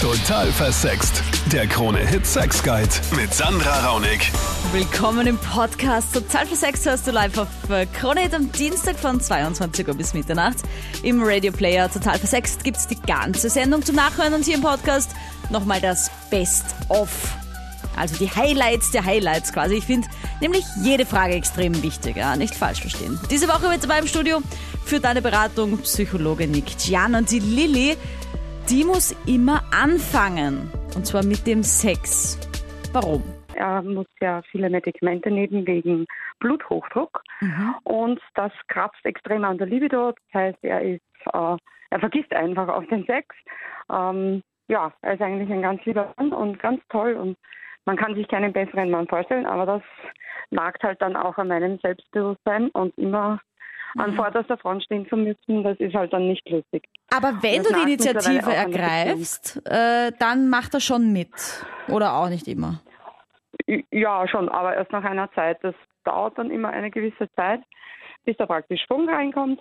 Total versext. Der Krone-Hit Sex Guide mit Sandra Raunig. Willkommen im Podcast. Total versext hörst du live auf äh, Krone Hit am Dienstag von 22 Uhr bis Mitternacht. Im Radio Player Total versext gibt's die ganze Sendung zum Nachhören und hier im Podcast nochmal das Best-of. Also die Highlights der Highlights quasi. Ich finde nämlich jede Frage extrem wichtig, ja? nicht falsch verstehen. Diese Woche mit dabei im Studio für deine Beratung Psychologe Nick Gian und die Lilly die muss immer anfangen. Und zwar mit dem Sex. Warum? Er muss ja viele Medikamente nehmen wegen Bluthochdruck. Mhm. Und das kratzt extrem an der Libido. Das heißt, er ist, äh, er vergisst einfach auf den Sex. Ähm, ja, er ist eigentlich ein ganz lieber Mann und ganz toll und man kann sich keinen besseren Mann vorstellen, aber das nagt halt dann auch an meinem Selbstbewusstsein und immer an Mhm. vorderster Front stehen zu müssen, das ist halt dann nicht lustig. Aber wenn du die Initiative ergreifst, äh, dann macht er schon mit. Oder auch nicht immer. Ja, schon, aber erst nach einer Zeit. Das dauert dann immer eine gewisse Zeit, bis da praktisch Schwung reinkommt.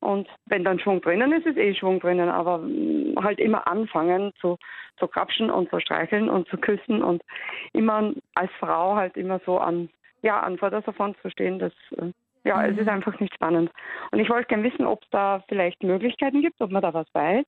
Und wenn dann Schwung drinnen ist, ist eh Schwung drinnen. Aber mm, halt immer anfangen zu, zu krapschen und zu streicheln und zu küssen und immer als Frau halt immer so an, ja, an vorderster Front zu stehen, das, ja, es ist einfach nicht spannend. Und ich wollte gerne wissen, ob es da vielleicht Möglichkeiten gibt, ob man da was weiß,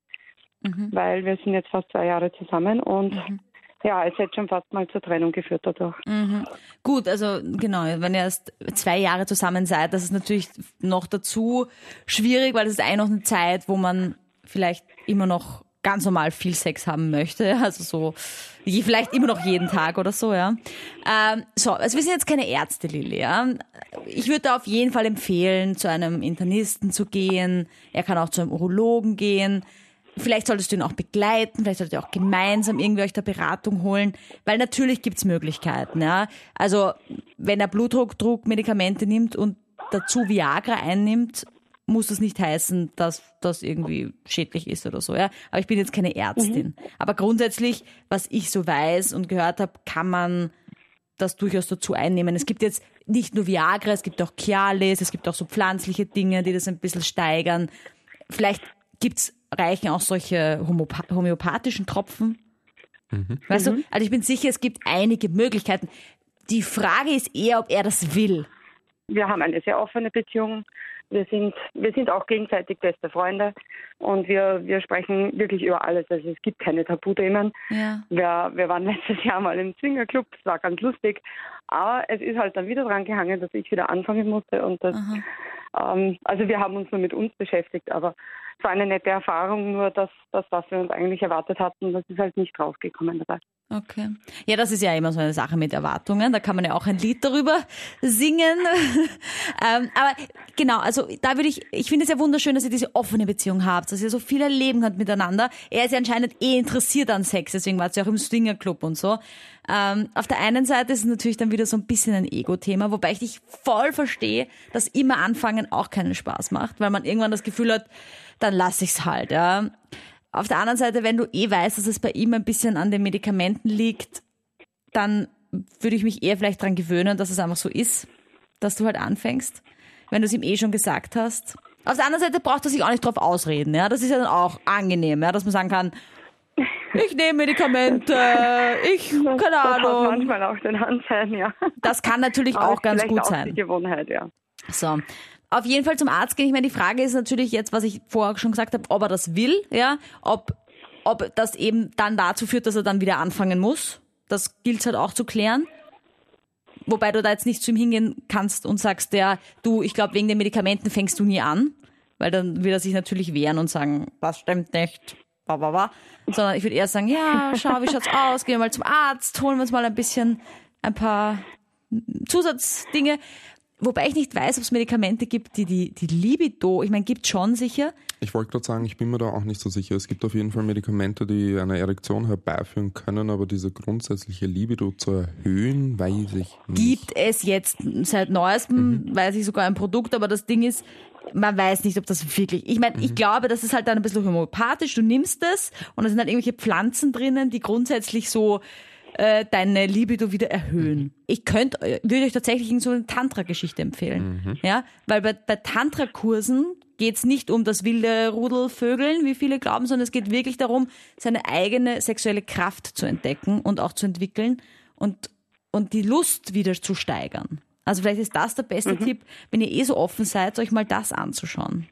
Mhm. weil wir sind jetzt fast zwei Jahre zusammen und Mhm. ja, es hätte schon fast mal zur Trennung geführt dadurch. Mhm. Gut, also genau, wenn ihr erst zwei Jahre zusammen seid, das ist natürlich noch dazu schwierig, weil es ist eigentlich noch eine Zeit, wo man vielleicht immer noch ganz normal viel Sex haben möchte, also so vielleicht immer noch jeden Tag oder so, ja. Ähm, so, also wir sind jetzt keine Ärzte, Lilly, ja. Ich würde auf jeden Fall empfehlen, zu einem Internisten zu gehen. Er kann auch zu einem Urologen gehen. Vielleicht solltest du ihn auch begleiten, vielleicht solltet ihr auch gemeinsam irgendwie euch da Beratung holen, weil natürlich gibt's Möglichkeiten. Ja? Also wenn er Blutdruckmedikamente nimmt und dazu Viagra einnimmt, muss das nicht heißen, dass das irgendwie schädlich ist oder so. Ja? Aber ich bin jetzt keine Ärztin. Aber grundsätzlich, was ich so weiß und gehört habe, kann man das durchaus dazu einnehmen. Es gibt jetzt nicht nur Viagra, es gibt auch Cialis, es gibt auch so pflanzliche Dinge, die das ein bisschen steigern. Vielleicht gibt's reichen auch solche homöopathischen Tropfen. Weißt du, also ich bin sicher, es gibt einige Möglichkeiten. Die Frage ist eher, ob er das will. wir haben eine sehr offene Beziehung. Wir sind, wir sind auch gegenseitig beste Freunde und wir, wir sprechen wirklich über alles. Also es gibt keine Tabuthemen. Ja. Wir, wir waren letztes Jahr mal im Zwingerclub, das war ganz lustig. Aber es ist halt dann wieder dran gehangen, dass ich wieder anfangen musste. Und das, ähm, also wir haben uns nur mit uns beschäftigt, aber es war eine nette Erfahrung, nur dass das, was wir uns eigentlich erwartet hatten, das ist halt nicht rausgekommen dabei. Okay. Ja, das ist ja immer so eine Sache mit Erwartungen. Da kann man ja auch ein Lied darüber singen. ähm, aber genau, also da würde ich, ich finde es ja wunderschön, dass ihr diese offene Beziehung habt, dass ihr so viel erleben könnt miteinander. Er ist ja anscheinend eh interessiert an Sex, deswegen war es ja auch im Swingerclub und so. Ähm, auf der einen Seite ist es natürlich dann wieder so ein bisschen ein Ego-Thema, wobei ich dich voll verstehe, dass immer anfangen auch keinen Spaß macht, weil man irgendwann das Gefühl hat, dann lass ich's halt, ja. Auf der anderen Seite, wenn du eh weißt, dass es bei ihm ein bisschen an den Medikamenten liegt, dann würde ich mich eher vielleicht dran gewöhnen, dass es einfach so ist, dass du halt anfängst, wenn du es ihm eh schon gesagt hast. Auf der anderen Seite braucht er sich auch nicht drauf ausreden, ja. Das ist ja dann auch angenehm, ja, dass man sagen kann, ich nehme Medikamente, ich, keine Das Ahnung. manchmal auch den Anschein, ja. Das kann natürlich auch ganz gut auch sein. Die Gewohnheit, ja. So. Auf jeden Fall zum Arzt gehen. Ich meine, die Frage ist natürlich jetzt, was ich vorher schon gesagt habe, ob er das will, ja, ob, ob das eben dann dazu führt, dass er dann wieder anfangen muss. Das gilt halt auch zu klären. Wobei du da jetzt nicht zu ihm hingehen kannst und sagst, ja, du, ich glaube, wegen den Medikamenten fängst du nie an. Weil dann wird er sich natürlich wehren und sagen, das stimmt nicht. Ba, ba, ba. Sondern ich würde eher sagen, ja, schau, wie schaut's aus? Gehen wir mal zum Arzt, holen wir uns mal ein bisschen, ein paar Zusatzdinge. Wobei ich nicht weiß, ob es Medikamente gibt, die die, die Libido, ich meine, gibt schon sicher. Ich wollte gerade sagen, ich bin mir da auch nicht so sicher. Es gibt auf jeden Fall Medikamente, die eine Erektion herbeiführen können, aber diese grundsätzliche Libido zu erhöhen, weiß ich nicht. Gibt es jetzt seit neuestem, weiß ich sogar ein Produkt, aber das Ding ist, man weiß nicht, ob das wirklich. Ich meine, ich glaube, das ist halt dann ein bisschen homöopathisch. Du nimmst es und da sind halt irgendwelche Pflanzen drinnen, die grundsätzlich so äh, deine Libido wieder erhöhen. Ich könnte, würde euch tatsächlich so eine Tantra-Geschichte empfehlen. Ja, weil bei, bei Tantra-Kursen geht es nicht um das wilde Rudelvögeln, wie viele glauben, sondern es geht wirklich darum, seine eigene sexuelle Kraft zu entdecken und auch zu entwickeln und, und die Lust wieder zu steigern. Also vielleicht ist das der beste mhm. Tipp, wenn ihr eh so offen seid, euch mal das anzuschauen.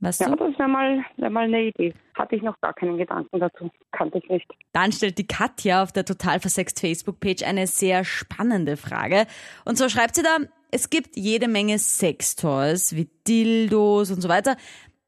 Weißt ja, du? das wäre mal, wär mal eine Idee. Hatte ich noch gar keinen Gedanken dazu. Kannte ich nicht. Dann stellt die Katja auf der Total Versext Facebook-Page eine sehr spannende Frage. Und zwar schreibt sie da, es gibt jede Menge Sextoys wie Dildos und so weiter,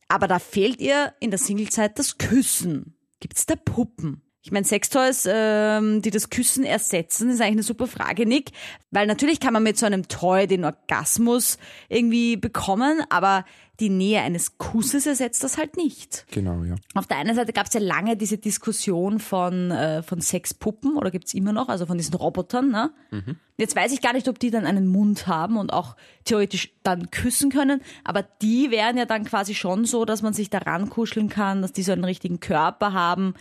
aber da fehlt ihr in der Singlezeit das Küssen. Gibt es da Puppen? Ich meine, Sextoys, ähm, die das Küssen ersetzen, ist eigentlich eine super Frage, Nick. Weil natürlich kann man mit so einem Toy den Orgasmus irgendwie bekommen, aber die Nähe eines Kusses ersetzt das halt nicht. Genau, ja. Auf der einen Seite gab es ja lange diese Diskussion von, äh, von Sexpuppen, oder gibt's immer noch, also von diesen Robotern. Ne? Mhm. Jetzt weiß ich gar nicht, ob die dann einen Mund haben und auch theoretisch dann küssen können, aber die wären ja dann quasi schon so, dass man sich daran kuscheln kann, dass die so einen richtigen Körper haben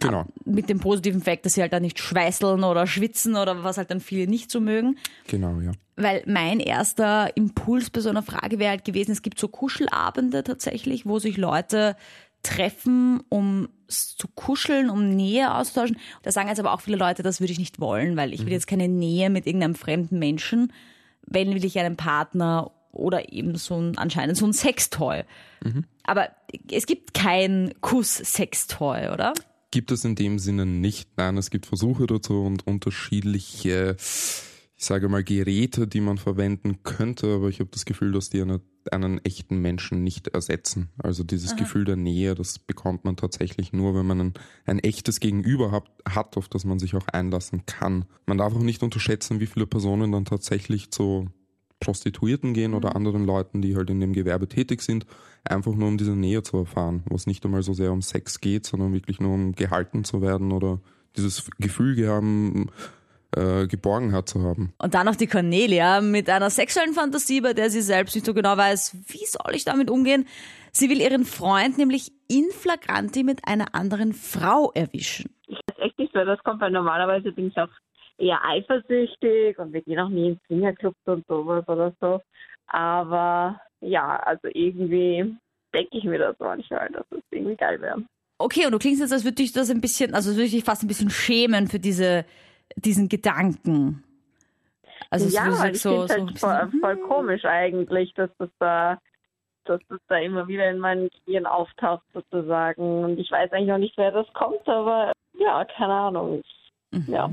Genau. Mit dem positiven Fakt, dass sie halt dann nicht schweißeln oder schwitzen oder was halt dann viele nicht so mögen. Genau, ja. Weil mein erster Impuls bei so einer Frage wäre halt gewesen, es gibt so Kuschelabende tatsächlich, wo sich Leute treffen, um zu kuscheln, um Nähe auszutauschen. Da sagen jetzt aber auch viele Leute, das würde ich nicht wollen, weil ich will mhm. jetzt keine Nähe mit irgendeinem fremden Menschen. Wenn will ich einen Partner oder eben so ein, anscheinend so ein Sextoy. Mhm. Aber es gibt kein Kuss-Sextoy, oder? Gibt es in dem Sinne nicht. Nein, es gibt Versuche dazu und unterschiedliche, ich sage mal, Geräte, die man verwenden könnte, aber ich habe das Gefühl, dass die eine, einen echten Menschen nicht ersetzen. Also dieses Aha. Gefühl der Nähe, das bekommt man tatsächlich nur, wenn man ein, ein echtes Gegenüber hat, hat, auf das man sich auch einlassen kann. Man darf auch nicht unterschätzen, wie viele Personen dann tatsächlich zu Prostituierten gehen oder mhm. anderen Leuten, die halt in dem Gewerbe tätig sind, einfach nur um diese Nähe zu erfahren, was nicht einmal so sehr um Sex geht, sondern wirklich nur um gehalten zu werden oder dieses Gefühl haben, äh, Geborgenheit zu haben. Und dann noch die Cornelia mit einer sexuellen Fantasie, bei der sie selbst nicht so genau weiß, wie soll ich damit umgehen. Sie will ihren Freund nämlich in flagranti mit einer anderen Frau erwischen. Ich weiß echt nicht, wer das kommt, weil normalerweise bin ich auch eher eifersüchtig und wir gehen auch nie in Swingerclubs und sowas oder so. Aber ja, also irgendwie denke ich mir das manchmal, dass es irgendwie geil wäre. Okay, und du klingst jetzt, als würde dich das ein bisschen, also würde ich dich fast ein bisschen schämen für diese, diesen Gedanken. Also ja, so, ich so, so halt voll, voll, komisch eigentlich, dass das da dass das da immer wieder in meinen Gehirn auftaucht sozusagen. Und ich weiß eigentlich auch nicht, wer das kommt, aber ja, keine Ahnung. Mhm. Ja.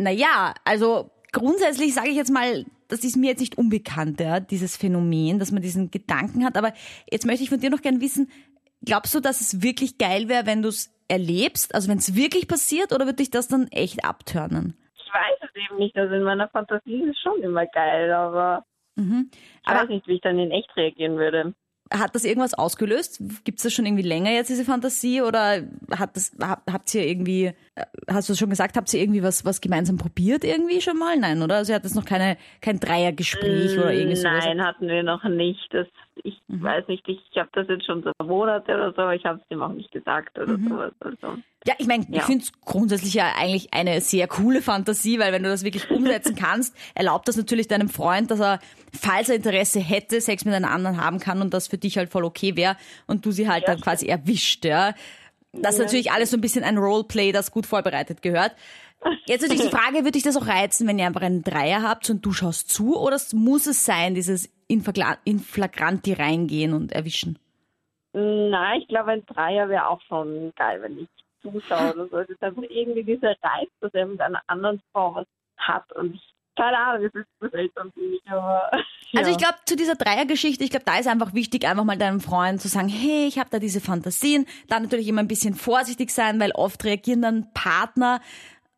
Naja, also grundsätzlich sage ich jetzt mal, das ist mir jetzt nicht unbekannt, ja, dieses Phänomen, dass man diesen Gedanken hat. Aber jetzt möchte ich von dir noch gerne wissen, glaubst du, dass es wirklich geil wäre, wenn du es erlebst, also wenn es wirklich passiert, oder wird dich das dann echt abtörnen? Ich weiß es eben nicht. Also in meiner Fantasie ist es schon immer geil, aber mhm. ich aber weiß nicht, wie ich dann in echt reagieren würde. Hat das irgendwas ausgelöst? Gibt es das schon irgendwie länger jetzt, diese Fantasie? Oder hat das, habt ihr irgendwie, äh, hast du es schon gesagt, habt ihr irgendwie was, was gemeinsam probiert irgendwie schon mal? Nein, oder? Also ihr hattet noch keine, kein Dreiergespräch oder irgendwie sowas? Nein, hatten wir noch nicht. Das, ich mhm. weiß nicht, ich, ich habe das jetzt schon so Monate oder so, aber ich habe es ihm auch nicht gesagt oder mhm. sowas. Also. Ja, ich meine, ja. ich finde es grundsätzlich ja eigentlich eine sehr coole Fantasie, weil wenn du das wirklich umsetzen kannst, erlaubt das natürlich deinem Freund, dass er, falls er Interesse hätte, Sex mit einer anderen haben kann und das für dich halt voll okay wäre und du sie halt ja. dann quasi erwischt, ja. Das ist natürlich alles so ein bisschen ein Roleplay, das gut vorbereitet gehört. Jetzt natürlich die Frage, würde dich das auch reizen, wenn ihr einfach einen Dreier habt und du schaust zu oder muss es sein, dieses in, flagranti reingehen und erwischen? Nein, ich glaube, ein Dreier wäre auch schon geil, wenn ich zuschaue oder so. Es ist einfach irgendwie dieser Reiz, dass er mit einer anderen Frau was hat und ich keine Ahnung, es ist für mich, aber. Ja. Also ich glaube, zu dieser Dreiergeschichte, ich glaube, da ist einfach wichtig, einfach mal deinem Freund zu sagen, hey, ich habe da diese Fantasien. Da natürlich immer ein bisschen vorsichtig sein, weil oft reagieren dann Partner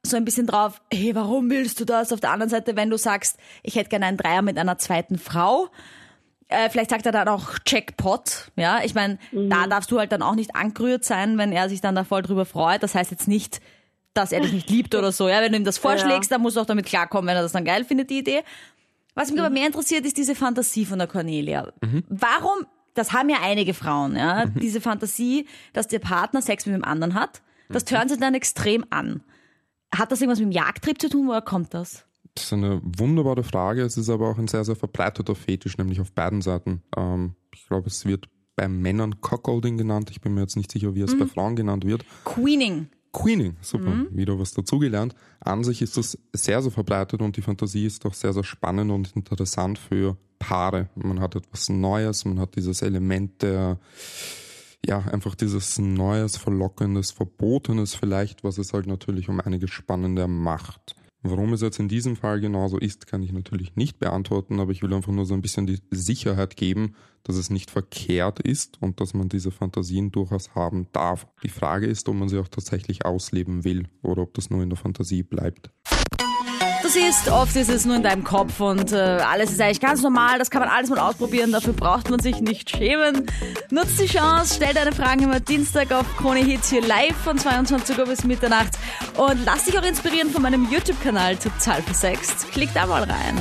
so ein bisschen drauf, hey, warum willst du das? Auf der anderen Seite, wenn du sagst, ich hätte gerne einen Dreier mit einer zweiten Frau, äh, vielleicht sagt er dann auch Jackpot, ja. Ich meine, mhm. da darfst du halt dann auch nicht angerührt sein, wenn er sich dann da voll drüber freut. Das heißt jetzt nicht, dass er dich nicht liebt oder so, ja. Wenn du ihm das vorschlägst, ja. dann musst du auch damit klarkommen, wenn er das dann geil findet, die Idee. Was mich mhm. aber mehr interessiert, ist diese Fantasie von der Cornelia. Mhm. Warum, das haben ja einige Frauen, ja, mhm. diese Fantasie, dass der Partner Sex mit dem anderen hat, das mhm. tören sie dann extrem an. Hat das irgendwas mit dem Jagdtrieb zu tun, woher kommt das? Das ist eine wunderbare Frage. Es ist aber auch ein sehr, sehr verbreiteter Fetisch, nämlich auf beiden Seiten. Ähm, ich glaube, es wird bei Männern Cockholding genannt. Ich bin mir jetzt nicht sicher, wie es mhm. bei Frauen genannt wird. Queening. Queening, super, mhm. wieder was dazugelernt. An sich ist das sehr, sehr verbreitet und die Fantasie ist auch sehr, sehr spannend und interessant für Paare. Man hat etwas Neues, man hat dieses Element der, ja, einfach dieses Neues, Verlockendes, Verbotenes vielleicht, was es halt natürlich um einiges spannender macht. Warum es jetzt in diesem Fall genauso ist, kann ich natürlich nicht beantworten, aber ich will einfach nur so ein bisschen die Sicherheit geben, dass es nicht verkehrt ist und dass man diese Fantasien durchaus haben darf. Die Frage ist, ob man sie auch tatsächlich ausleben will oder ob das nur in der Fantasie bleibt. Du siehst, oft ist es nur in deinem Kopf und äh, alles ist eigentlich ganz normal. Das kann man alles mal ausprobieren. Dafür braucht man sich nicht schämen. Nutzt die Chance, stell deine Fragen immer Dienstag auf Krone Hits hier live von 22 Uhr bis Mitternacht und lass dich auch inspirieren von meinem YouTube-Kanal total versext. Klick da mal rein.